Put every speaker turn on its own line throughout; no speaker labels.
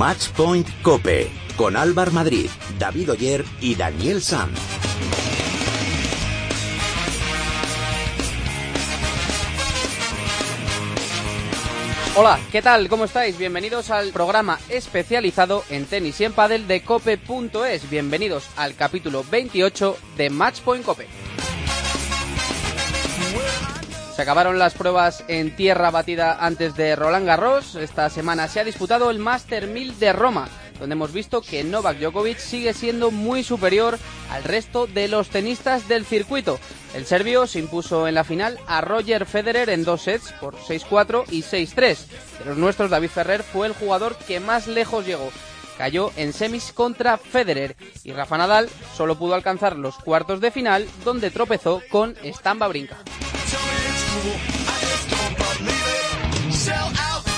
Matchpoint Cope con Álvar Madrid, David Oyer y Daniel Sanz.
Hola, ¿qué tal? ¿Cómo estáis? Bienvenidos al programa especializado en tenis y en pádel de cope.es. Bienvenidos al capítulo 28 de Matchpoint Cope. Se acabaron las pruebas en tierra batida antes de Roland Garros. Esta semana se ha disputado el Master 1000 de Roma, donde hemos visto que Novak Djokovic sigue siendo muy superior al resto de los tenistas del circuito. El serbio se impuso en la final a Roger Federer en dos sets por 6-4 y 6-3. De los nuestros, David Ferrer fue el jugador que más lejos llegó. Cayó en semis contra Federer y Rafa Nadal solo pudo alcanzar los cuartos de final donde tropezó con Stamba Brinca.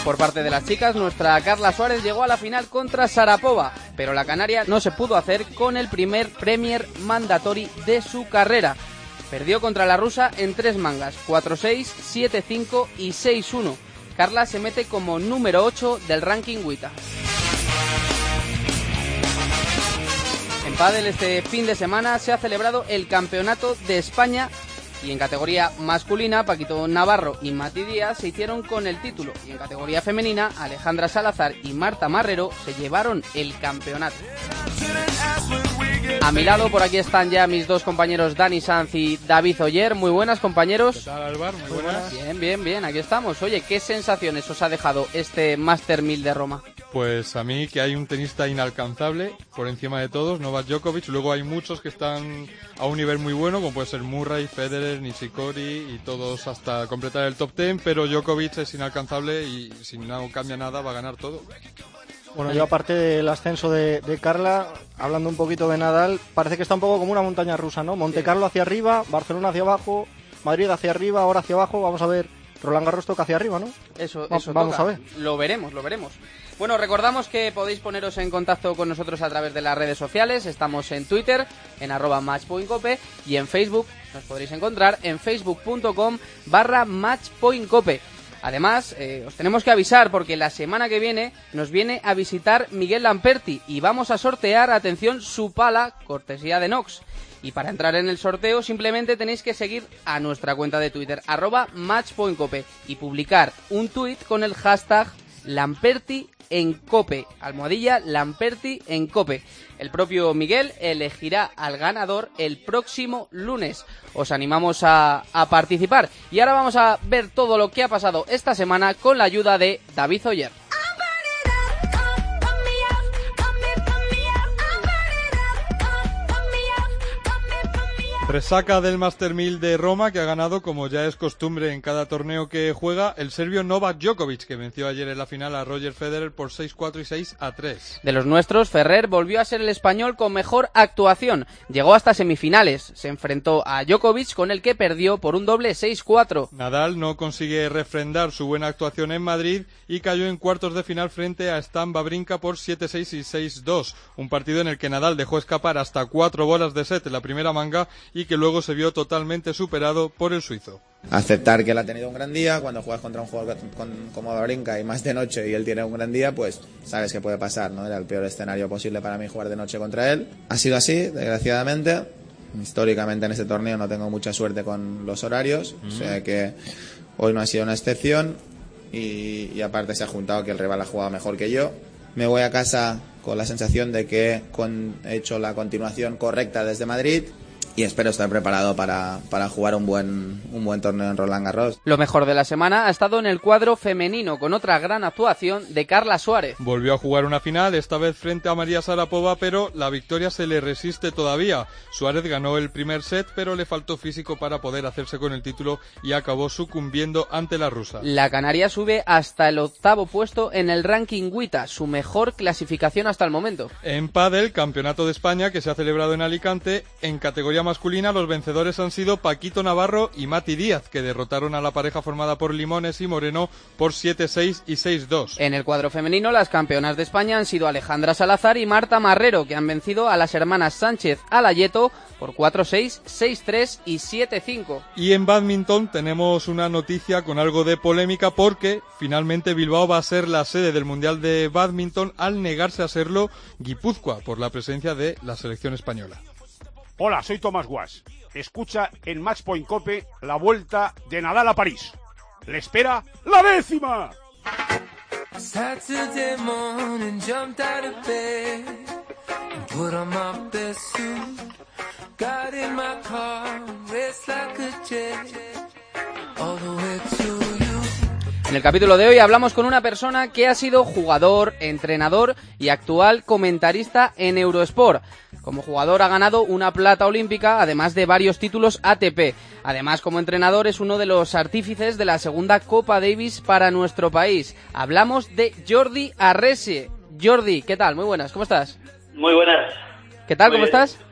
Por parte de las chicas, nuestra Carla Suárez llegó a la final contra Sarapova, pero la canaria no se pudo hacer con el primer Premier Mandatory de su carrera. Perdió contra la rusa en tres mangas, 4-6, 7-5 y 6-1. Carla se mete como número 8 del ranking WITA. En pádel este fin de semana se ha celebrado el Campeonato de España y en categoría masculina, Paquito Navarro y Mati Díaz se hicieron con el título. Y en categoría femenina, Alejandra Salazar y Marta Marrero se llevaron el campeonato. A mi lado, por aquí están ya mis dos compañeros Dani Sanz y David Oyer. Muy buenas, compañeros.
¿Qué tal, Alvar? Muy buenas.
Bien, bien, bien, aquí estamos. Oye, ¿qué sensaciones os ha dejado este Master 1000 de Roma?
Pues a mí que hay un tenista inalcanzable por encima de todos, Novak Djokovic. Luego hay muchos que están a un nivel muy bueno, como puede ser Murray, Federer, Nishikori y todos hasta completar el top 10. Pero Djokovic es inalcanzable y si no cambia nada va a ganar todo.
Bueno, yo aparte del ascenso de, de, Carla, hablando un poquito de Nadal, parece que está un poco como una montaña rusa, ¿no? Monte Carlo hacia arriba, Barcelona hacia abajo, Madrid hacia arriba, ahora hacia abajo, vamos a ver Roland Garros toca hacia arriba, ¿no?
Eso,
Va-
eso
vamos
toca.
a ver.
Lo veremos, lo veremos. Bueno, recordamos que podéis poneros en contacto con nosotros a través de las redes sociales. Estamos en Twitter, en arroba matchpointcope y en Facebook nos podréis encontrar en facebook.com barra matchpointcope. Además, eh, os tenemos que avisar porque la semana que viene nos viene a visitar Miguel Lamperti y vamos a sortear, atención, su pala, cortesía de Nox. Y para entrar en el sorteo simplemente tenéis que seguir a nuestra cuenta de Twitter, arroba matchpointcope, y publicar un tuit con el hashtag Lamperti en Cope, almohadilla Lamperti en Cope. El propio Miguel elegirá al ganador el próximo lunes. Os animamos a, participar. Y ahora vamos a ver todo lo que ha pasado esta semana con la ayuda de David Oyer.
Resaca del Master 1000 de Roma que ha ganado, como ya es costumbre en cada torneo que juega, el serbio Novak Djokovic, que venció ayer en la final a Roger Federer por 6-4 y 6-3.
De los nuestros, Ferrer volvió a ser el español con mejor actuación. Llegó hasta semifinales. Se enfrentó a Djokovic con el que perdió por un doble 6-4.
Nadal no consigue refrendar su buena actuación en Madrid y cayó en cuartos de final frente a Stan Babrinka por 7-6 y 6-2. Un partido en el que Nadal dejó escapar hasta cuatro bolas de set en la primera manga y que luego se vio totalmente superado por el suizo.
aceptar que él ha tenido un gran día. Cuando juegas contra un jugador con- como Babrinka y más de noche y él tiene un gran día, pues sabes que puede pasar, ¿no? Era el peor escenario posible para mí jugar de noche contra él. Ha sido así, desgraciadamente. Históricamente en este torneo no tengo mucha suerte con los horarios, o sea que hoy no ha sido una excepción y, y aparte se ha juntado que el rival ha jugado mejor que yo. Me voy a casa con la sensación de que he hecho la continuación correcta desde Madrid y espero estar preparado para, para jugar un buen, un buen torneo en Roland Garros.
Lo mejor de la semana ha estado en el cuadro femenino con otra gran actuación de Carla Suárez.
Volvió a jugar una final, esta vez frente a María Sarapova, pero la victoria se le resiste todavía. Suárez ganó el primer set, pero le faltó físico para poder hacerse con el título y acabó sucumbiendo ante la rusa.
La Canaria sube hasta el octavo puesto en el ranking WITA, su mejor clasificación hasta el momento.
En pádel, Campeonato de España que se ha celebrado en Alicante, en categoría categoría masculina los vencedores han sido Paquito Navarro y Mati Díaz, que derrotaron a la pareja formada por Limones y Moreno por 7-6 y 6-2.
En el cuadro femenino, las campeonas de España han sido Alejandra Salazar y Marta Marrero, que han vencido a las hermanas Sánchez Alayeto por 4-6, 6-3 y 7-5.
Y en badminton tenemos una noticia con algo de polémica porque finalmente Bilbao va a ser la sede del Mundial de Badminton al negarse a serlo Guipúzcoa por la presencia de la selección española.
Hola, soy Tomás Guas. Escucha en Match Point Cope la vuelta de Nadal a París. Le espera la décima.
Got in my car, like a all the way to.
En el capítulo de hoy hablamos con una persona que ha sido jugador, entrenador y actual comentarista en Eurosport. Como jugador ha ganado una plata olímpica, además de varios títulos ATP. Además, como entrenador es uno de los artífices de la segunda Copa Davis para nuestro país. Hablamos de Jordi Arrese. Jordi, ¿qué tal? Muy buenas, ¿cómo estás?
Muy buenas.
¿Qué tal?
Muy
¿Cómo
bien.
estás?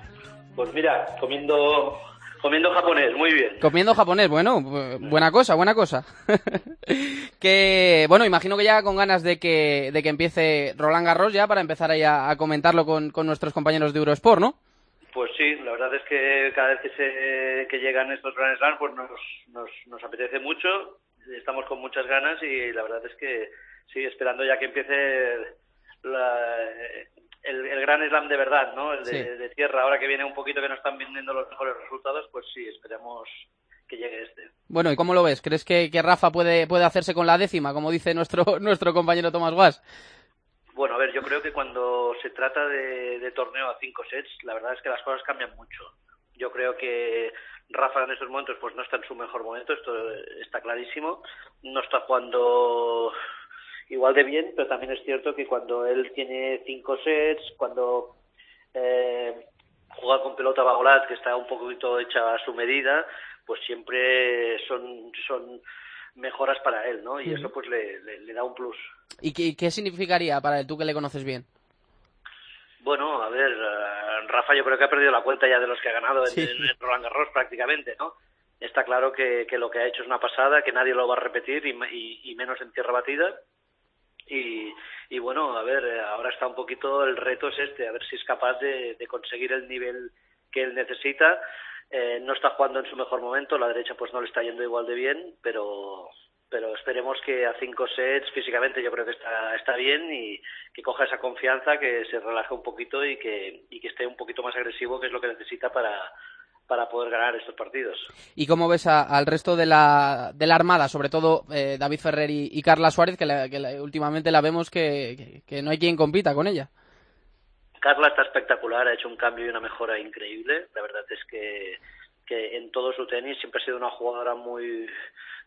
Pues mira, comiendo comiendo japonés, muy bien.
Comiendo japonés, bueno, bu- buena cosa, buena cosa. que, bueno, imagino que ya con ganas de que, de que empiece Roland Garros ya para empezar ahí a, a comentarlo con, con nuestros compañeros de Eurosport, ¿no?
Pues sí, la verdad es que cada vez que, se, que llegan estos Grand Slam pues nos, nos, nos apetece mucho, estamos con muchas ganas y la verdad es que sí, esperando ya que empiece la- el, el Grand Slam de verdad, ¿no? El de,
Sí.
de tierra, ahora que viene un poquito que no están viniendo los mejores resultados, pues sí, esperemos que llegue este.
Bueno, ¿y cómo lo ves? ¿Crees que, que Rafa puede, puede hacerse con la décima, como dice nuestro, nuestro compañero Tomás Guas?
Bueno, a ver, yo creo que cuando se trata de, de torneo a cinco sets, la verdad es que las cosas cambian mucho. Yo creo que Rafa en estos momentos pues no está en su mejor momento, esto está clarísimo. No está jugando igual de bien, pero también es cierto que cuando él tiene cinco sets, cuando eh, juega con pelota bagolat, que está un poquito hecha a su medida, pues siempre son, son mejoras para él, ¿no? Y eso pues le- le- le da un plus.
¿Y qué, qué significaría para él, tú que le conoces bien?
Bueno, a ver, eh, Rafa yo creo que ha perdido la cuenta ya de los que ha ganado en,
Sí.
en- en Roland Garros prácticamente, ¿no? Está claro que, que lo que ha hecho es una pasada, que nadie lo va a repetir y, y- y menos en tierra batida. Y, y bueno, a ver, eh, ahora está un poquito el reto es este, a ver si es capaz de, de conseguir el nivel que él necesita. Eh, no está jugando en su mejor momento, la derecha pues no le está yendo igual de bien, pero pero esperemos que a cinco sets físicamente yo creo que está, está bien y que coja esa confianza, que se relaje un poquito y que, y que esté un poquito más agresivo, que es lo que necesita para, para poder ganar estos partidos.
¿Y cómo ves a- al resto de la, de la Armada, sobre todo eh, David Ferrer y, y Carla Suárez, que, la- que la- últimamente la vemos que, que- que no hay quien compita con ella?
Carla está espectacular, ha hecho un cambio y una mejora increíble. La verdad es que, que en todo su tenis siempre ha sido una jugadora muy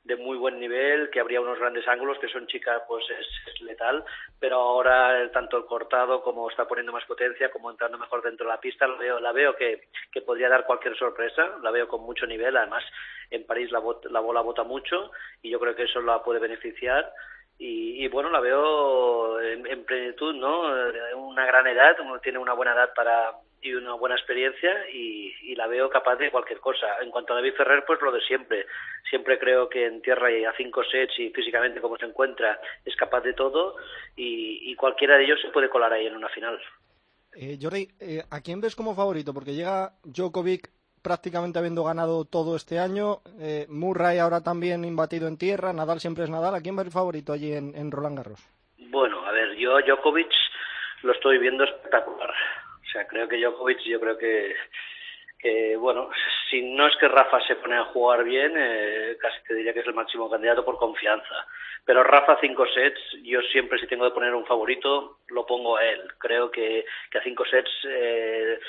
de muy buen nivel, que habría unos grandes ángulos, que son chicas, pues es, letal, pero ahora eh, tanto el cortado como está poniendo más potencia, como entrando mejor dentro de la pista, la veo, la veo que, que podría dar cualquier sorpresa, la veo con mucho nivel, además en París la, la bola bota mucho y yo creo que eso la puede beneficiar y, y, bueno, la veo en, en plenitud, ¿no? Eh, Una gran edad, uno tiene una buena edad para y una buena experiencia y, y la veo capaz de cualquier cosa. En cuanto a David Ferrer, pues lo de siempre. Siempre creo que en tierra y a cinco sets y físicamente como se encuentra es capaz de todo y, y cualquiera de ellos se puede colar ahí en una final.
Eh, Jordi, eh, ¿a quién ves como favorito? Porque llega Djokovic prácticamente habiendo ganado todo este año, eh, Murray ahora también imbatido en tierra, Nadal siempre es Nadal. ¿A quién ves favorito allí en, en Roland Garros?
Bueno, a ver, yo Djokovic lo estoy viendo espectacular. O sea, creo que Djokovic, yo creo que, que bueno, si no es que Rafa se pone a jugar bien, eh, casi te diría que es el máximo candidato por confianza. Pero Rafa cinco sets, yo siempre si tengo que poner un favorito, lo pongo a él. Creo que, que a cinco sets eh,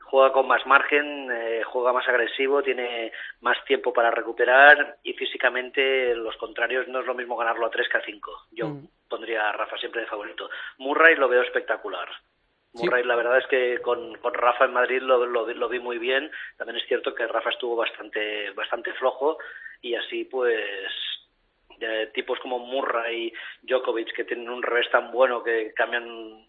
juega con más margen, eh, juega más agresivo, tiene más tiempo para recuperar y físicamente los contrarios no es lo mismo ganarlo a tres que a cinco. Yo
Mm.
pondría a Rafa siempre de favorito. Murray lo veo espectacular. Murray, la verdad es que con, con Rafa en Madrid lo, lo, lo vi muy bien. También es cierto que Rafa estuvo bastante, bastante flojo y así pues tipos como Murray y Djokovic que tienen un revés tan bueno que cambian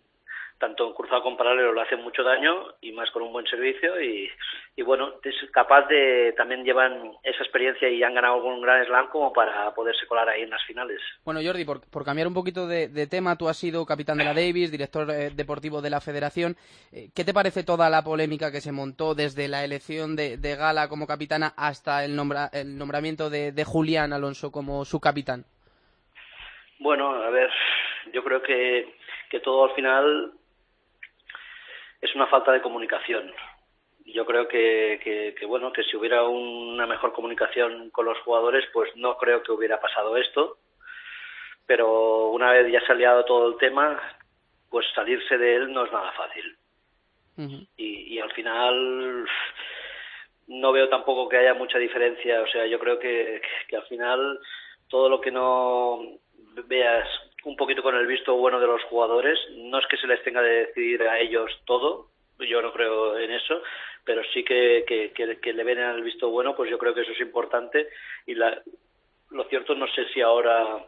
tanto cruzado con paralelo le hace mucho daño y más con un buen servicio y, y bueno, es capaz de, también llevan esa experiencia y han ganado algún gran slam como para poderse colar ahí en las finales.
Bueno, Jordi, por, por cambiar un poquito de, de, tema, tú has sido capitán de la Davis, director eh, deportivo de la federación. Eh, ¿Qué te parece toda la polémica que se montó desde la elección de, de Gala como capitana hasta el, nombra, el nombramiento de, de Julián Alonso como su capitán?
Bueno, a ver, yo creo que, que todo al final es una falta de comunicación. Yo creo que, que, que, bueno, que si hubiera una mejor comunicación con los jugadores, pues no creo que hubiera pasado esto. Pero una vez ya se ha liado todo el tema, pues salirse de él no es nada fácil. Uh -huh. y, y al final no veo tampoco que haya mucha diferencia. O sea, yo creo que, que al final todo lo que no veas un poquito con el visto bueno de los jugadores. No es que se les tenga de decidir a ellos todo, yo no creo en eso, pero sí que, que, que, que le ven el visto bueno, pues yo creo que eso es importante. Y la, lo cierto, no sé si ahora,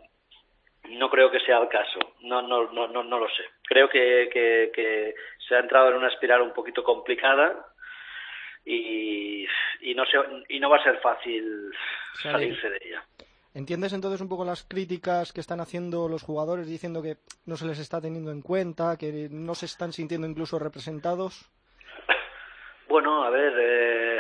no creo que sea el caso, no, no, no, no, no lo sé. Creo que, que, que se ha entrado en una espiral un poquito complicada y, y, no, se, y no va a ser fácil salirse de ella.
¿Entiendes entonces un poco las críticas que están haciendo los jugadores diciendo que no se les está teniendo en cuenta, que no se están sintiendo incluso representados?
Bueno, a ver, eh,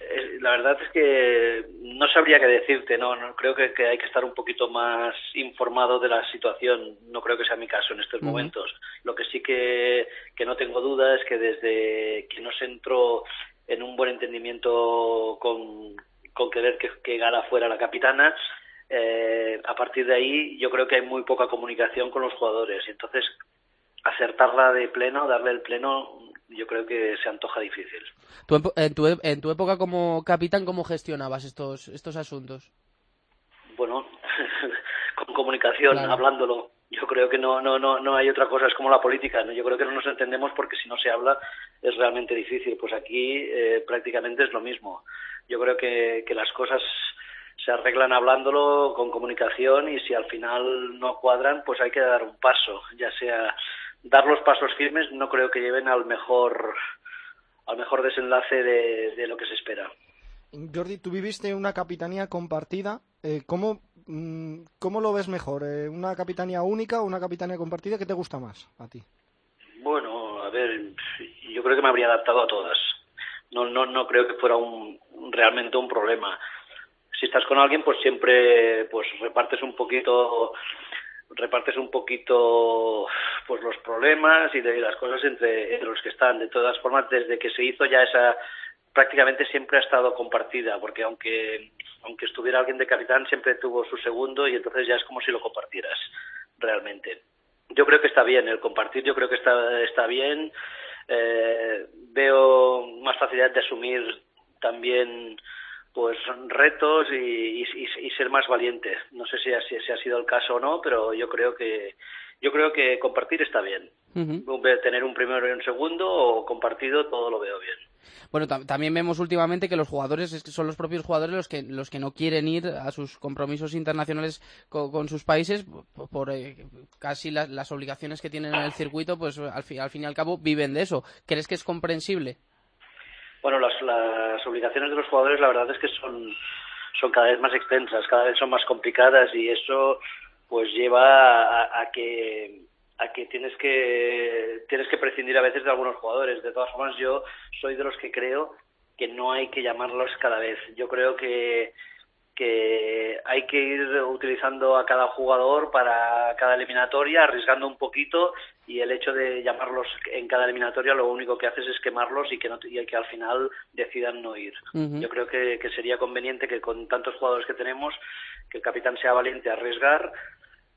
eh, la verdad es que no sabría qué decirte, no, no creo que, que, hay que estar un poquito más informado de la situación, no creo que sea mi caso en estos uh -huh. momentos. Lo que sí que, que no tengo duda es que desde que no se entró en un buen entendimiento con, con querer que, que Gala fuera la capitana, eh, a partir de ahí yo creo que hay muy poca comunicación con los jugadores y entonces acertarla de pleno, darle el pleno, yo creo que se antoja difícil.
¿Tú, en, tu, en tu época como capitán, ¿cómo gestionabas estos, estos asuntos?
Bueno, con comunicación, claro. hablándolo. Yo creo que no, no, no, no hay otra cosa, es como la política. ¿no? Yo creo que no nos entendemos porque si no se habla es realmente difícil. Pues aquí eh, prácticamente es lo mismo. Yo creo que, que las cosas se arreglan hablándolo con comunicación y si al final no cuadran, pues hay que dar un paso, ya sea dar los pasos firmes, no creo que lleven al mejor al mejor desenlace de, de lo que se espera.
Jordi, tú viviste una capitanía compartida. Eh, ¿cómo, mm, ¿Cómo lo ves mejor? Eh, ¿Una capitanía única o una capitanía compartida? ¿Qué te gusta más a ti?
Bueno, a ver, yo creo que me habría adaptado a todas. No, no, no creo que fuera un, realmente un problema si estás con alguien, pues siempre pues repartes un poquito repartes un poquito pues los problemas y de las cosas entre, entre, los que están. De todas formas, desde que se hizo ya esa prácticamente siempre ha estado compartida, porque aunque aunque estuviera alguien de capitán siempre tuvo su segundo y entonces ya es como si lo compartieras realmente. Yo creo que está bien el compartir, yo creo que está está bien. Eh, veo más facilidad de asumir también pues retos y, y, y, ser más valiente. No sé si, si, si, ha sido el caso o no, pero yo creo que yo creo que compartir está bien. Uh -huh. Tener un primero y un segundo o compartido todo lo veo bien.
Bueno, también vemos últimamente que los jugadores son los propios jugadores los que los que no quieren ir a sus compromisos internacionales con, con sus países por, por eh, casi la, las obligaciones que tienen en el circuito, pues al, fi, al fin y al cabo viven de eso. ¿Crees que es comprensible?
Bueno, las, las obligaciones de los jugadores la verdad es que son, son cada vez más extensas, cada vez son más complicadas y eso pues lleva a, a que a que tienes que tienes que prescindir a veces de algunos jugadores. De todas formas, yo soy de los que creo que no hay que llamarlos cada vez. Yo creo que que hay que ir utilizando a cada jugador para cada eliminatoria, arriesgando un poquito y el hecho de llamarlos en cada eliminatoria lo único que haces es quemarlos y que, no, y que al final decidan no ir. Uh -huh. Yo creo que, que, sería conveniente que con tantos jugadores que tenemos, que el capitán sea valiente a arriesgar.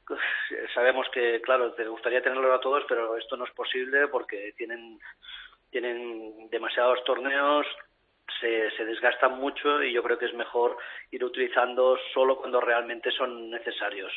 Sabemos que, claro, te gustaría tenerlo a todos, pero esto no es posible porque tienen, tienen demasiados torneos, se, se, desgastan mucho y yo creo que es mejor ir utilizando solo cuando realmente son necesarios.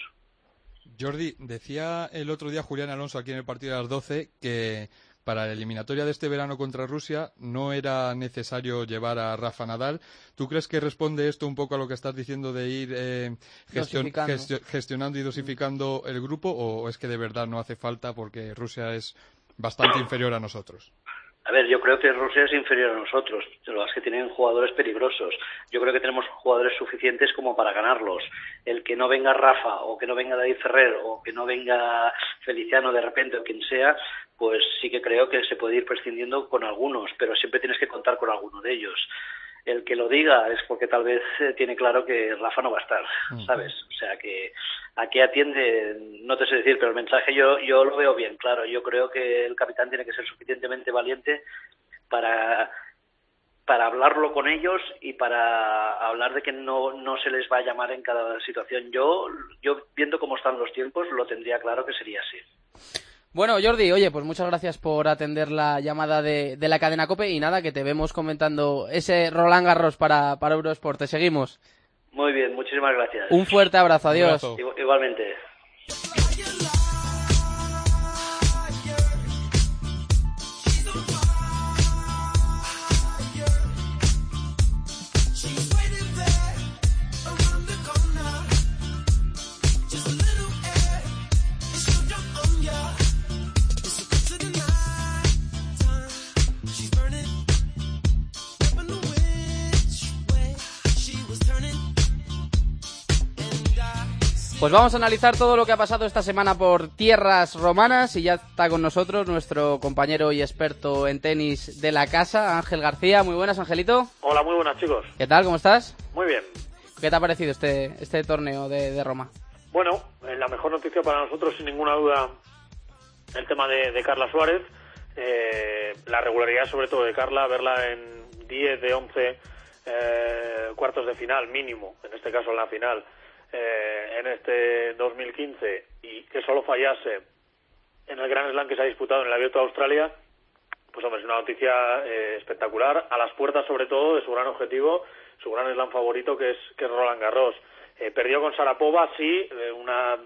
Jordi, decía el otro día Julián Alonso aquí en el partido de las 12 que para la eliminatoria de este verano contra Rusia no era necesario llevar a Rafa Nadal. ¿Tú crees que responde esto un poco a lo que estás diciendo de ir eh, gestion gestio gestionando y dosificando el grupo o es que de verdad no hace falta porque Rusia es bastante inferior a nosotros.
A ver, yo creo que Rusia es inferior a nosotros, pero es que tienen jugadores peligrosos. Yo creo que tenemos jugadores suficientes como para ganarlos. El que no venga Rafa o que no venga David Ferrer o que no venga Feliciano de repente o quien sea, pues sí que creo que se puede ir prescindiendo con algunos, pero siempre tienes que contar con alguno de ellos el que lo diga es porque tal vez eh, tiene claro que Rafa no va a estar, ¿sabes? O sea que a qué atiende, no te sé decir, pero el mensaje yo, yo lo veo bien, claro. Yo creo que el capitán tiene que ser suficientemente valiente para para hablarlo con ellos y para hablar de que no, no se les va a llamar en cada situación. Yo, yo viendo cómo están los tiempos, lo tendría claro que sería así.
Bueno, Jordi, oye, pues muchas gracias por atender la llamada de, de la cadena COPE y nada, que te vemos comentando ese Roland Garros para, para Eurosport. Te seguimos.
Muy bien, muchísimas gracias.
Un fuerte abrazo, adiós.
Igu- Igualmente.
Pues vamos a analizar todo lo que ha pasado esta semana por tierras romanas y ya está con nosotros nuestro compañero y experto en tenis de la casa, Ángel García. Muy buenas, Angelito.
Hola, muy buenas chicos.
¿Qué tal? ¿Cómo estás?
Muy bien.
¿Qué te ha parecido este, este torneo de, de Roma?
Bueno, eh, la mejor noticia para nosotros, sin ninguna duda, el tema de, de Carla Suárez. Eh, la regularidad, sobre todo, de Carla, verla en 10 de 11 eh, cuartos de final, mínimo, en este caso en la final, eh, en este 2015, y que solo fallase en el Gran Slam que se ha disputado en el Abierto de Australia, pues hombre, es una noticia eh, espectacular, a las puertas sobre todo de su gran objetivo, su gran slam favorito que es, que es Roland Garros. Eh, perdió con Sarapova, sí, eh, una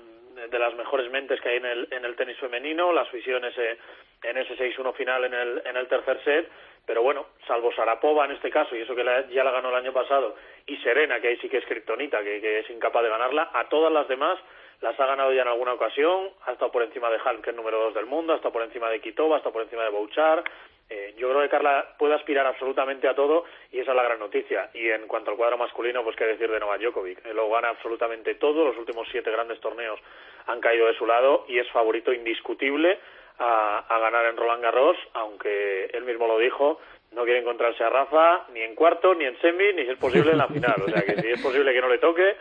de las mejores mentes que hay en el, en el tenis femenino, la asfixió en ese, en ese 6-1 final en el, en el tercer set, pero bueno, salvo Sarapova en este caso, y eso que la- ya la ganó el año pasado, y Serena, que ahí sí que es kriptonita, que, es incapaz de ganarla, a todas las demás las ha ganado ya en alguna ocasión, ha estado por encima de Halm, que es número 2 del mundo, ha estado por encima de Kitova, ha estado por encima de Bouchard, eh, yo creo que Carla puede aspirar absolutamente a todo y esa es la gran noticia. Y en cuanto al cuadro masculino, pues qué decir de Novak Djokovic. Eh, lo gana absolutamente todo, los últimos siete grandes torneos han caído de su lado y es favorito indiscutible a, ganar en Roland Garros, aunque él mismo lo dijo, no quiere encontrarse a Rafa ni en cuarto, ni en semi, ni si es posible en la final. O sea que si es posible que no le toque,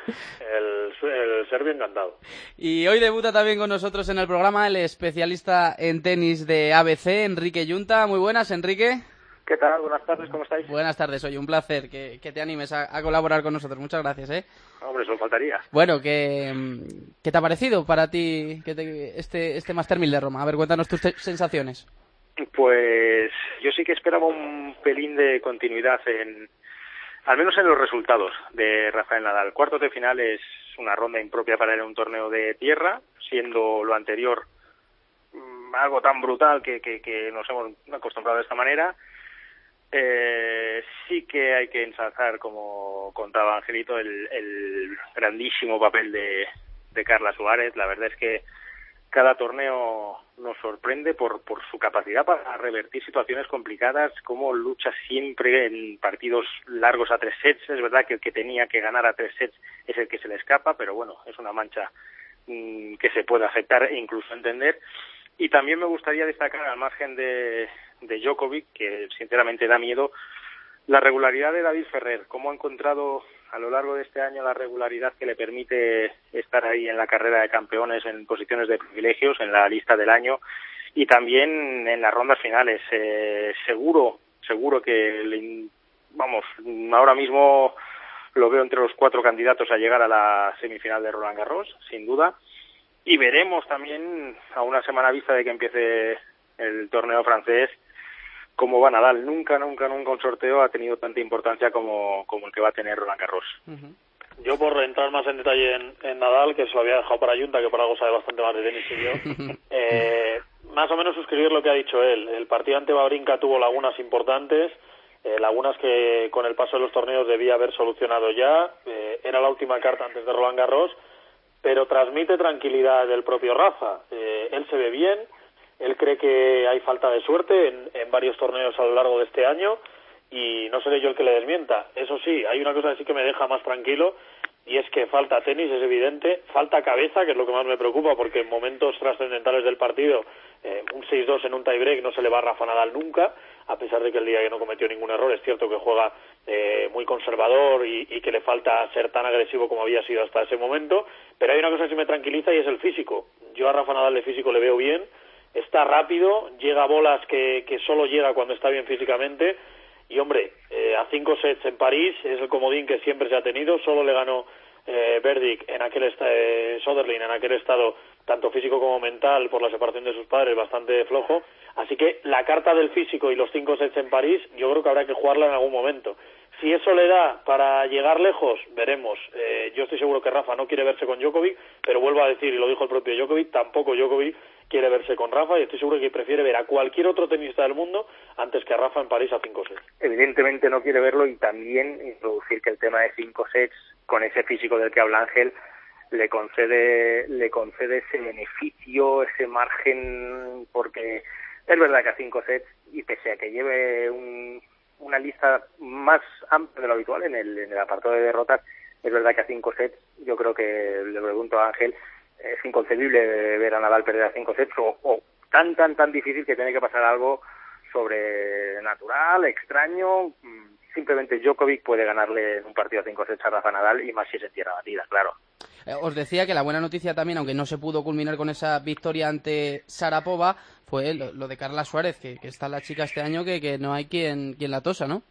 el, el serbio encantado.
Y hoy debuta también con nosotros en el programa el especialista en tenis de ABC, Enrique Yunta. Muy buenas, Enrique.
¿Qué tal? Buenas tardes, ¿cómo estáis?
Buenas tardes, oye, un placer que, que te animes a, a colaborar con nosotros. Muchas gracias, ¿eh?
Hombre, solo faltaría.
Bueno, ¿qué, ¿qué te ha parecido para ti que te- este, este Master 1000 de Roma? A ver, cuéntanos tus sensaciones.
Pues yo sí que esperaba un pelín de continuidad en, al menos en los resultados de Rafael Nadal. Cuartos de final es una ronda impropia para él en un torneo de tierra, siendo lo anterior mm, algo tan brutal que, que, que nos hemos acostumbrado de esta manera. Eh, sí que hay que ensalzar, como contaba Angelito, el, grandísimo papel de, Carla Suárez. La verdad es que cada torneo nos sorprende por, por su capacidad para revertir situaciones complicadas, como lucha siempre en partidos largos a tres sets. Es verdad que el que tenía que ganar a tres sets es el que se le escapa, pero bueno, es una mancha mm, que se puede aceptar e incluso entender. Y también me gustaría destacar, al margen de, de Djokovic, que sinceramente da miedo, la regularidad de David Ferrer, cómo ha encontrado a lo largo de este año la regularidad que le permite estar ahí en la carrera de campeones en posiciones de privilegios, en la lista del año y también en las rondas finales. Eh, seguro, seguro que, vamos, ahora mismo lo veo entre los cuatro candidatos a llegar a la semifinal de Roland Garros, sin duda. Y veremos también, a una semana vista de que empiece el torneo francés, cómo va Nadal. Nunca, nunca, nunca un sorteo ha tenido tanta importancia como, como el que va a tener Roland Garros.
Yo por entrar más en detalle en, en Nadal, que se lo había dejado para Junta, que por algo sabe bastante más de tenis que yo, eh, más o menos suscribir lo que ha dicho él. El partido ante Babrinka tuvo lagunas importantes, eh, lagunas que con el paso de los torneos debía haber solucionado ya. Eh, era la última carta antes de Roland Garros, pero transmite tranquilidad del propio Rafa. Eh, él se ve bien, Él cree que hay falta de suerte en, en varios torneos a lo largo de este año y no seré yo el que le desmienta. Eso sí, hay una cosa que sí que me deja más tranquilo y es que falta tenis, es evidente, falta cabeza, que es lo que más me preocupa, porque en momentos trascendentales del partido, eh, un 6-2 en un tiebreak no se le va a Rafa Nadal nunca, a pesar de que el día que no cometió ningún error, es cierto que juega eh, muy conservador y, y que le falta ser tan agresivo como había sido hasta ese momento, pero hay una cosa que sí me tranquiliza y es el físico. Yo a Rafa Nadal de físico le veo bien, está rápido, llega a bolas que, que solo llega cuando está bien físicamente, y hombre, eh, a cinco sets en París es el comodín que siempre se ha tenido, solo le ganó eh, Verdic en aquel eh, Soderling en aquel estado tanto físico como mental por la separación de sus padres bastante flojo, así que la carta del físico y los cinco sets en París yo creo que habrá que jugarla en algún momento. Si eso le da para llegar lejos, veremos. Eh, yo estoy seguro que Rafa no quiere verse con Djokovic, pero vuelvo a decir, y lo dijo el propio Djokovic, tampoco Djokovic quiere verse con Rafa y estoy seguro que prefiere ver a cualquier otro tenista del mundo antes que a Rafa en París a 5 sets.
evidentemente no quiere verlo y también introducir que el tema de cinco sets con ese físico del que habla Ángel le concede le concede ese beneficio ese margen porque es verdad que a cinco sets y pese a que lleve un- una lista más amplia de lo habitual en el, en el apartado de derrotas es verdad que a cinco sets yo creo que le pregunto a Ángel es inconcebible ver a Nadal perder a cinco sets o, tan tan tan difícil que tiene que pasar algo sobrenatural, extraño. mm, Simplemente Djokovic puede ganarle un partido a cinco sets a Rafa Nadal y más si es en tierra batida, claro.
Eh, Os decía que la buena noticia también, aunque no se pudo culminar con esa victoria ante Sarapova, fue lo, lo de Carla Suárez, que, que está la chica este año que, que no hay quien, quien la tosa, ¿no?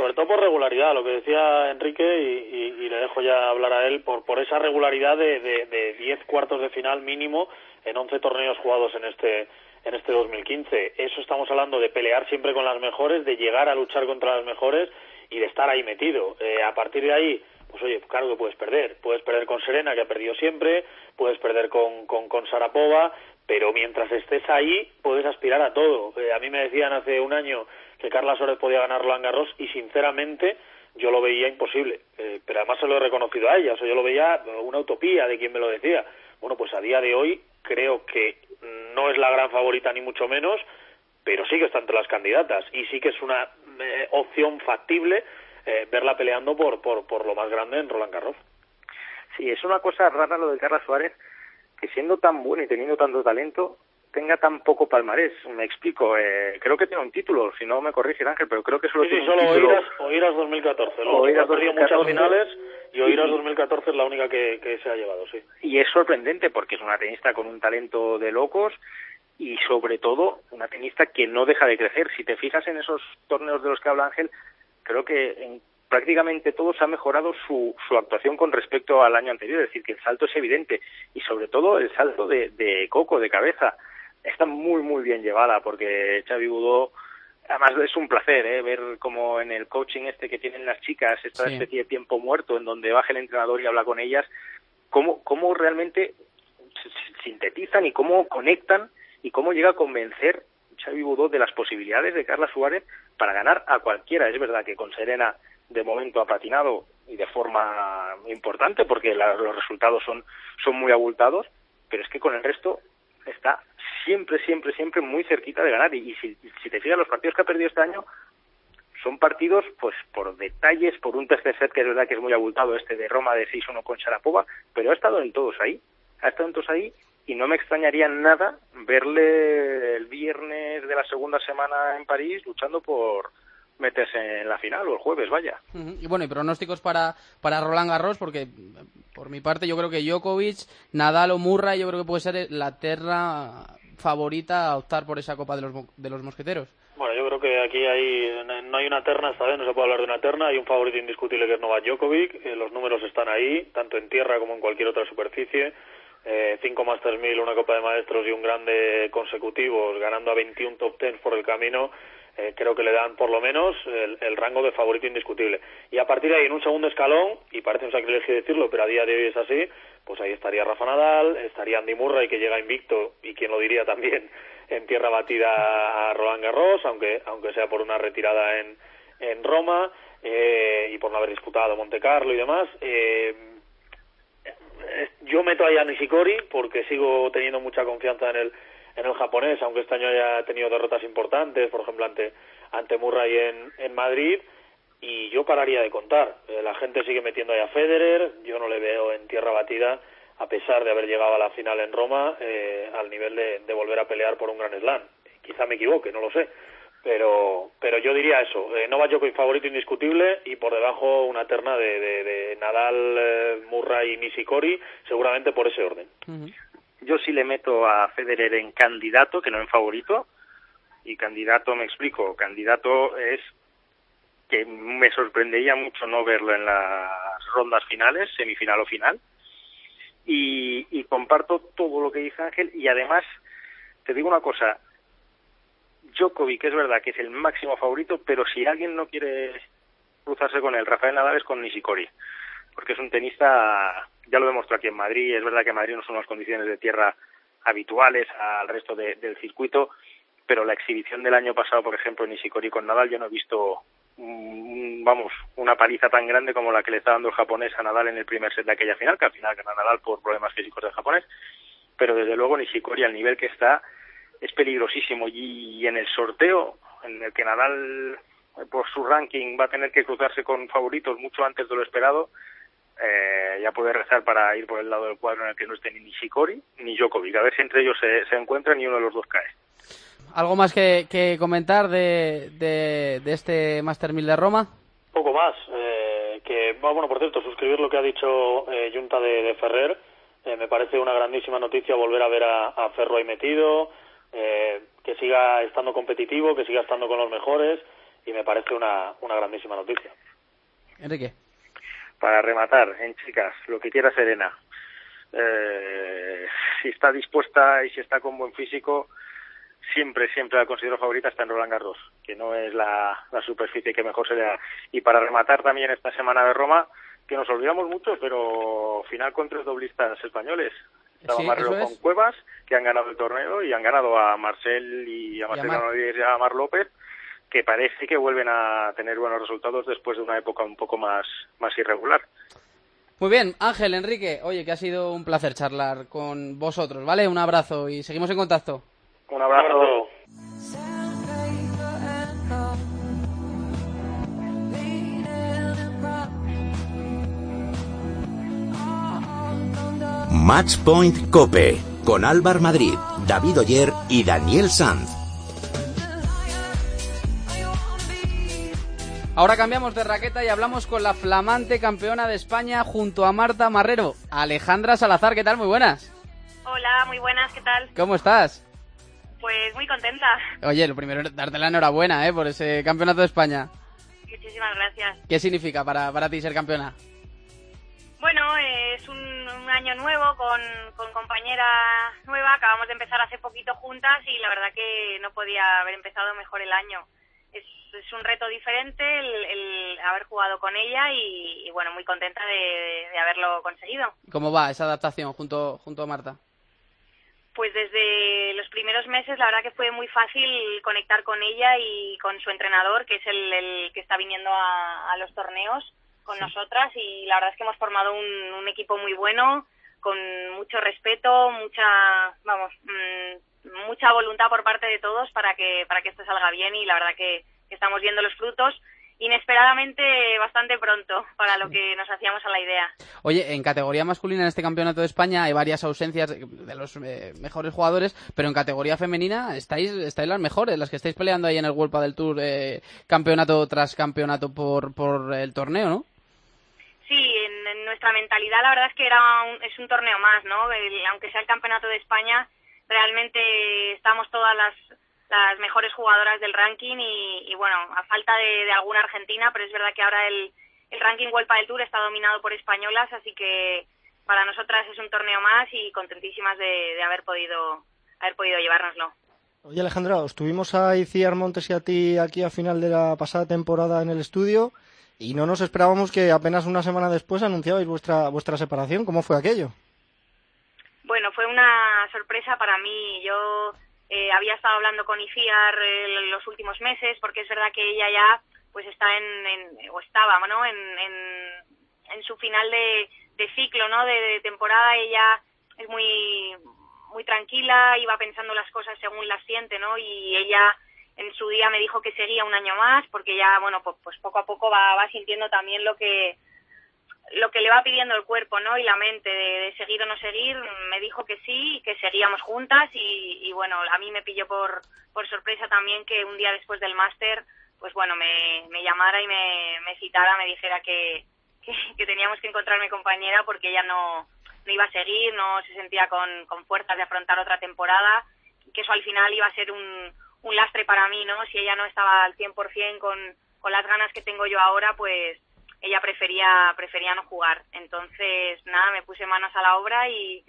Sobre todo por regularidad, lo que decía Enrique, y, y- le dejo ya hablar a él, por, por esa regularidad de, de, de 10 cuartos de final mínimo en 11 torneos jugados en este en este 2015. Eso estamos hablando de pelear siempre con las mejores, de llegar a luchar contra las mejores y de estar ahí metido. Eh, a partir de ahí, pues oye, claro que puedes perder. Puedes perder con Serena, que ha perdido siempre, puedes perder con, con, con Sarapova, pero mientras estés ahí, puedes aspirar a todo. Eh, a mí me decían hace un año que Carla Suárez podía ganar Roland Garros y sinceramente yo lo veía imposible. Eh, pero además se lo he reconocido a ella, o sea, yo lo veía una utopía de quien me lo decía. Bueno, pues a día de hoy creo que no es la gran favorita ni mucho menos, pero sí que está entre las candidatas y sí que es una eh, opción factible eh, verla peleando por, por, por lo más grande en Roland Garros.
Sí, es una cosa rara lo de Carla Suárez, que siendo tan bueno y teniendo tanto talento, tenga tan poco palmarés. Me explico, eh, creo que tiene un título, si no me corrige Ángel, pero creo que solo
Sí, sí,
tiene un
solo
título.
Oiras, Oiras 2014. Luego
Oiras
ha perdido
2014.
muchas finales y Oiras
Sí.
2014 es la única que, que se ha llevado, sí.
Y es sorprendente porque es una tenista con un talento de locos y sobre todo una tenista que no deja de crecer. Si te fijas en esos torneos de los que habla Ángel, creo que en prácticamente todos ha mejorado su, su actuación con respecto al año anterior, es decir, que el salto es evidente y sobre todo el salto de, de coco, de cabeza, está muy muy bien llevada porque Xavi Budó Además es un placer ¿eh? ver como en el coaching este que tienen las chicas, esta
Sí.
especie de tiempo muerto en donde baja el entrenador y habla con ellas, cómo, cómo realmente sintetizan y cómo conectan y cómo llega a convencer Xavi Budó de las posibilidades de Carla Suárez para ganar a cualquiera. Es verdad que con Serena de momento ha patinado y de forma importante porque la- los resultados son, son muy abultados, pero es que con el resto está siempre, siempre, siempre muy cerquita de ganar. Y, si, te fijas, los partidos que ha perdido este año son partidos, pues por detalles, por un tercer set que es verdad que es muy abultado, este de Roma de 6-1 con Sharapova, pero ha estado en todos ahí. Ha estado en todos ahí y no me extrañaría nada verle el viernes de la segunda semana en París luchando por meterse en la final o el jueves, vaya.
Y bueno, y pronósticos para, para Roland Garros, porque por mi parte yo creo que Djokovic, Nadal o Murray, yo creo que puede ser la terna favorita a optar por esa Copa de los, de los Mosqueteros.
Bueno, yo creo que aquí hay, no hay una terna esta vez, no se puede hablar de una terna. Hay un favorito indiscutible que es Novak Djokovic. eh, los números están ahí, tanto en tierra como en cualquier otra superficie. Eh, cinco Masters 1000, una Copa de Maestros y un grande consecutivos, ganando a 21 top 10 por el camino. eh, creo que le dan por lo menos el, el rango de favorito indiscutible. Y a partir de ahí, en un segundo escalón, y parece un sacrilegio decirlo, pero a día de hoy es así, pues ahí estaría Rafa Nadal, estaría Andy Murray, que llega invicto, y quien lo diría también, en tierra batida a Roland Garros, aunque, aunque sea por una retirada en, en Roma, eh, y por no haber disputado Monte Carlo y demás. Eh, eh, yo meto ahí a Nishikori porque sigo teniendo mucha confianza en el en el japonés, aunque este año haya tenido derrotas importantes, por ejemplo ante, ante Murray en, en Madrid, y yo pararía de contar. Eh, la gente sigue metiendo ahí a Federer, yo no le veo en tierra batida, a pesar de haber llegado a la final en Roma, eh, al nivel de, de volver a pelear por un gran slam. Quizá me equivoque, no lo sé, pero pero yo diría eso eh, Novak Djokovic favorito indiscutible y por debajo una terna de, de, de Nadal, eh, Murray y Nishikori seguramente por ese orden
Yo sí le meto a Federer en candidato, que no en favorito. Y candidato, me explico, candidato es que me sorprendería mucho no verlo en las rondas finales, semifinal o final. Y, y comparto todo lo que dice Ángel y además te digo una cosa, Djokovic es verdad que es el máximo favorito, pero si alguien no quiere cruzarse con él, Rafael Nadal es con Nishikori, porque es un tenista, ya lo demostró aquí en Madrid, es verdad que Madrid no son las condiciones de tierra habituales al resto de- del circuito, pero la exhibición del año pasado, por ejemplo, en Nishikori con Nadal, yo no he visto, vamos, una paliza tan grande como la que le está dando el japonés a Nadal en el primer set de aquella final, que al final gana Nadal por problemas físicos del japonés, pero desde luego Nishikori al nivel que está es peligrosísimo. Y, en el sorteo en el que Nadal por su ranking va a tener que cruzarse con favoritos mucho antes de lo esperado eh, ya puede rezar para ir por el lado del cuadro en el que no esté ni Nishikori ni Djokovic. A ver si entre ellos se, se encuentran y uno de los dos cae
¿Algo más que, que comentar de, de, de este Master 1000 de Roma?
Poco más. eh, que, bueno, por cierto, suscribir lo que ha dicho eh, Junta de, de Ferrer. eh, me parece una grandísima noticia volver a ver a, a Ferro ahí metido, eh, que siga estando competitivo, que siga estando con los mejores, y me parece una, una grandísima noticia.
Enrique.
para rematar en chicas lo que quiera Serena eh, si está dispuesta y si está con buen físico siempre siempre la considero favorita está en Roland Garros que no es la, la superficie que mejor se le da y para rematar también esta semana de Roma que nos olvidamos mucho pero final con tres doblistas españoles estaba
Sí,
con
es.
Cuevas que han ganado el torneo y han ganado a Marcel y a Marcel
Mar-
Granollers y a Mar López que parece que vuelven a tener buenos resultados después de una época un poco más, más irregular.
Muy bien, Ángel, Enrique, oye, que ha sido un placer charlar con vosotros, ¿vale? Un abrazo y seguimos en contacto.
Un abrazo.
Match Point Cope con Álvar Madrid, David Oyer y Daniel Sanz.
Ahora cambiamos de raqueta y hablamos con la flamante campeona de España junto a Marta Marrero, Alejandra Salazar, ¿qué tal? Muy buenas.
Hola, muy buenas, ¿qué tal?
¿Cómo estás?
Pues muy contenta.
Oye, lo primero es darte la enhorabuena, ¿eh? Por ese campeonato de España.
Muchísimas gracias.
¿Qué significa para, para ti ser campeona?
Bueno, eh, es un, un año nuevo con, con compañera nueva. Acabamos de empezar hace poquito juntas y la verdad que no podía haber empezado mejor el año. Es, es un reto diferente el, el haber jugado con ella y, y, bueno, muy contenta de, de haberlo conseguido.
¿Cómo va esa adaptación junto, junto a Marta?
Pues desde los primeros meses la verdad que fue muy fácil conectar con ella y con su entrenador, que es el, el que está viniendo a, a los torneos con nosotras. Y la verdad es que hemos formado un, un equipo muy bueno, con mucho respeto, mucha, vamos, mmm, mucha voluntad por parte de todos para que para que esto salga bien. Y la verdad que, que estamos viendo los frutos inesperadamente bastante pronto para lo que nos hacíamos a la idea.
Oye, en categoría masculina en este campeonato de España hay varias ausencias de los eh, mejores jugadores, pero en categoría femenina estáis, estáis las mejores, las que estáis peleando ahí en el World del Tour, eh, campeonato tras campeonato por, por el torneo, ¿no?
Sí, en, en, nuestra mentalidad la verdad es que era un, es un torneo más, ¿no? El, aunque sea el campeonato de España, realmente estamos todas las las mejores jugadoras del ranking y, y bueno, a falta de, de, alguna argentina, pero es verdad que ahora el, el ranking World del Tour está dominado por españolas, así que para nosotras es un torneo más y contentísimas de, de haber podido haber podido llevárnoslo.
Oye Alejandra, os tuvimos a Iciar Montes y a ti aquí a final de la pasada temporada en el estudio y no nos esperábamos que apenas una semana después anunciabais vuestra vuestra separación. ¿Cómo fue aquello?
Bueno, fue una sorpresa para mí. Yo eh, había estado hablando con Iciar eh, los últimos meses porque es verdad que ella ya pues está en, o estaba no en, en, su final de, de, ciclo no de, de, temporada ella es muy muy tranquila, iba pensando las cosas según las siente, ¿no? Y ella en su día me dijo que seguía un año más porque ya, bueno, pues, pues poco a poco va, va sintiendo también lo que lo que le va pidiendo el cuerpo, ¿no? Y la mente de, seguir o no seguir, me dijo que sí que seguíamos juntas y, y bueno, a mí me pilló por, por sorpresa también que un día después del máster, pues bueno, me, me llamara y me, me citara, me dijera que, que, teníamos que encontrar mi compañera porque ella no, no iba a seguir, no se sentía con, con fuerzas de afrontar otra temporada, que eso al final iba a ser un, un lastre para mí, ¿no? Si ella no estaba al 100% con, con las ganas que tengo yo ahora, pues ella prefería prefería no jugar. Entonces, nada, me puse manos a la obra y,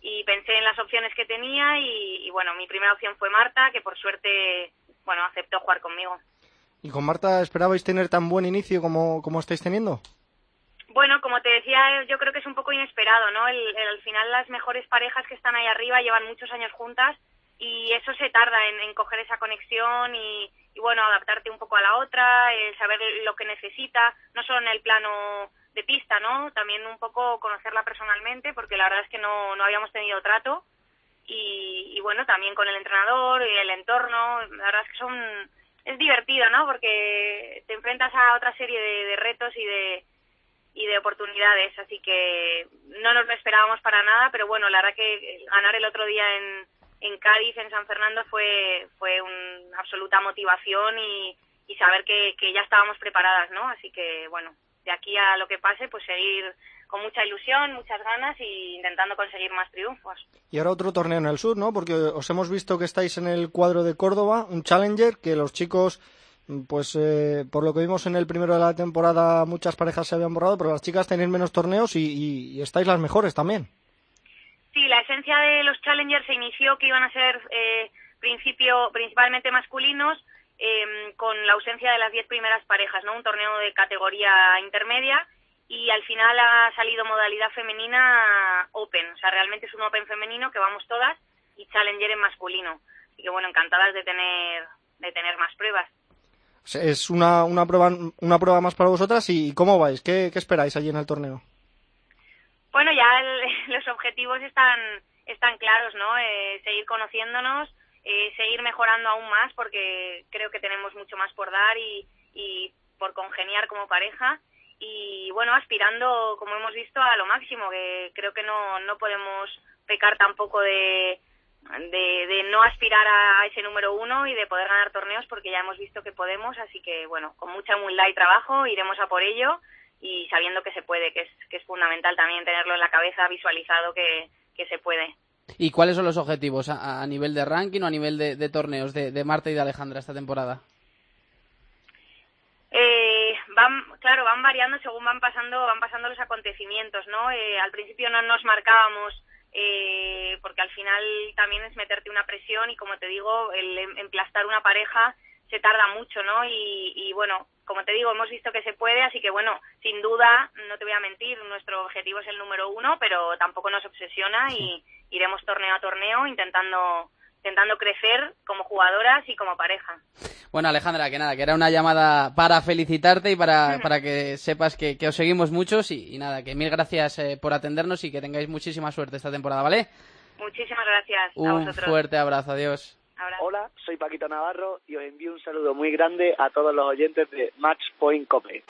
y pensé en las opciones que tenía y, y, bueno, mi primera opción fue Marta, que por suerte, bueno, aceptó jugar conmigo.
¿Y con Marta esperabais tener tan buen inicio como, como estáis teniendo?
Bueno, como te decía, yo creo que es un poco inesperado, ¿no? El, el, al final las mejores parejas que están ahí arriba llevan muchos años juntas y eso se tarda en, coger esa conexión y, bueno, adaptarte un poco a la otra, eh, saber lo que necesita, no solo en el plano de pista, ¿no? También un poco conocerla personalmente, porque la verdad es que no, no habíamos tenido trato y, y bueno, también con el entrenador y el entorno, la verdad es que son es divertido, ¿no? Porque te enfrentas a otra serie de, de retos y de y de oportunidades, así que no nos lo esperábamos para nada, pero bueno, la verdad que ganar el otro día en, en Cádiz, en San Fernando, fue, fue una absoluta motivación y, saber que, que ya estábamos preparadas, ¿no? Así que, bueno, de aquí a lo que pase, pues seguir con mucha ilusión, muchas ganas y intentando conseguir más triunfos.
Y ahora otro torneo en el sur, ¿no? Porque os hemos visto que estáis en el cuadro de Córdoba, un Challenger, que los chicos pues eh, por lo que vimos en el primero de la temporada muchas parejas se habían borrado, pero las chicas tenéis menos torneos y, y estáis las mejores también.
Sí, la esencia de los Challengers se inició que iban a ser eh, principio, principalmente masculinos, eh, con la ausencia de las diez primeras parejas, ¿no? Un torneo de categoría intermedia y al final ha salido modalidad femenina Open, o sea, realmente es un Open femenino que vamos todas y Challenger en masculino. Así que bueno, encantadas de tener de tener más pruebas
es una, una, prueba, una prueba más para vosotras y ¿cómo vais? ¿Qué, qué esperáis allí en el torneo?
Bueno, ya el, los objetivos están, están claros, ¿no? Eh, seguir conociéndonos, eh, seguir mejorando aún más porque creo que tenemos mucho más por dar y, y por congeniar como pareja. Y bueno, aspirando, como hemos visto, a lo máximo, que creo que no, no podemos pecar tampoco de, de, no aspirar a ese número uno y de poder ganar torneos porque ya hemos visto que podemos, así que bueno, con mucha humildad y trabajo iremos a por ello y sabiendo que se puede, que es, que es fundamental también tenerlo en la cabeza visualizado que, que se puede.
¿Y cuáles son los objetivos a, a nivel de ranking o a nivel de, de torneos de, de, Marta y de Alejandra esta temporada?
Eh, van, claro, van variando según van pasando, van pasando los acontecimientos, ¿no? Eh, al principio no nos marcábamos eh, porque al final también es meterte una presión y como te digo, el em, emplastar una pareja se tarda mucho, ¿no? Y, y, bueno, como te digo, hemos visto que se puede, así que bueno, sin duda, no te voy a mentir, nuestro objetivo es el número uno, pero tampoco nos obsesiona y iremos torneo a torneo intentando intentando crecer como jugadoras y como pareja.
Bueno, Alejandra, que nada, que era una llamada para felicitarte y para, para que sepas que, que os seguimos muchos y, y, nada, que mil gracias eh, por atendernos y que tengáis muchísima suerte esta temporada, ¿vale?
Muchísimas gracias.
Un
a vosotros.
fuerte abrazo, adiós.
Hola, soy Paquito Navarro y os envío un saludo muy grande a todos los oyentes de Match Point Cope.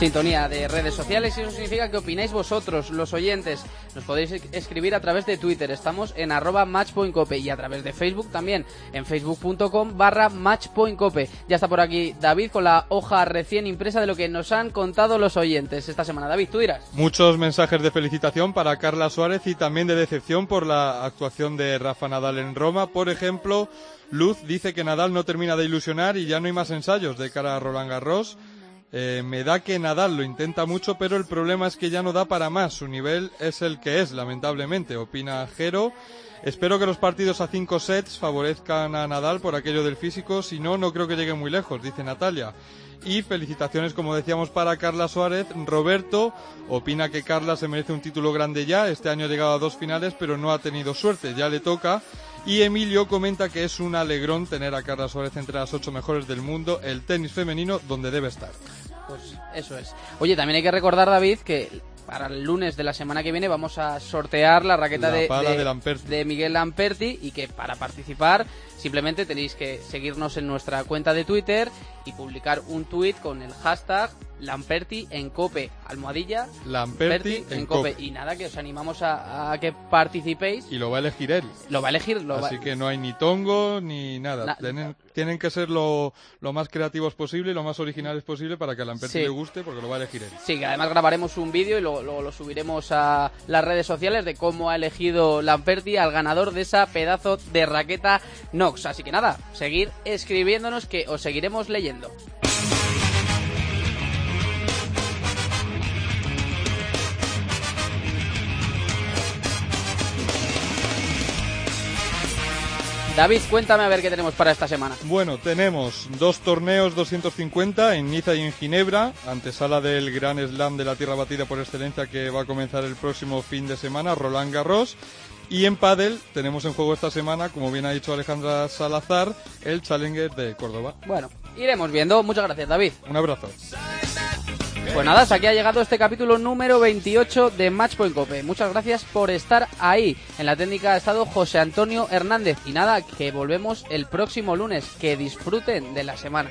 Sintonía de redes sociales y eso significa que opináis vosotros, los oyentes. Nos podéis escribir a través de Twitter, estamos en arroba matchpointcope y a través de Facebook también, en facebook.com barra matchpointcope. Ya está por aquí David con la hoja recién impresa de lo que nos han contado los oyentes esta semana. David, tú dirás.
Muchos mensajes de felicitación para Carla Suárez y también de decepción por la actuación de Rafa Nadal en Roma. Por ejemplo, Luz dice que Nadal no termina de ilusionar y ya no hay más ensayos de cara a Roland Garros. Eh, me da que Nadal lo intenta mucho, pero el problema es que ya no da para más. Su nivel es el que es, lamentablemente, opina Jero. Espero que los partidos a cinco sets favorezcan a Nadal por aquello del físico, si no, no creo que llegue muy lejos, dice Natalia. Y felicitaciones, como decíamos, para Carla Suárez. Roberto opina que Carla se merece un título grande ya. Este año ha llegado a dos finales, pero no ha tenido suerte. Ya le toca. Y Emilio comenta que es un alegrón tener a Carla Suárez entre las ocho mejores del mundo, el tenis femenino donde debe estar.
Pues eso es. Oye, también hay que recordar, David, que para el lunes de la semana que viene vamos a sortear la raqueta
La
de, de Miguel Lamperti y que para participar simplemente tenéis que seguirnos en nuestra cuenta de Twitter y publicar un tweet con el hashtag Lamperti en cope, almohadilla
Lamperti en
cope.
cope.
Y nada, que os animamos a, a que participéis.
Y lo va a elegir él.
Lo va a elegir, lo va-
Así que no hay ni tongo ni nada.
Na-
tienen, tienen que ser lo, lo más creativos posible y lo más originales posible para que a Lamperti
Sí.
le guste porque lo va a elegir él.
Sí, que además grabaremos un vídeo y luego lo, lo subiremos a las redes sociales de cómo ha elegido Lamperti al ganador de esa pedazo de raqueta Nox. Así que nada, seguir escribiéndonos que os seguiremos leyendo. David, cuéntame a ver qué tenemos para esta semana.
Bueno, tenemos dos torneos 250 en Niza y en Ginebra, antesala del Gran Slam de la Tierra Batida por excelencia que va a comenzar el próximo fin de semana, Roland Garros. Y en pádel tenemos en juego esta semana, como bien ha dicho Alejandra Salazar, el Challenger de Córdoba.
Bueno, iremos viendo. Muchas gracias, David.
Un abrazo.
Pues nada, hasta aquí ha llegado este capítulo número 28 de Matchpoint Cope. Muchas gracias por estar ahí. En la técnica ha estado José Antonio Hernández. Y nada, que volvemos el próximo lunes. Que disfruten de la semana.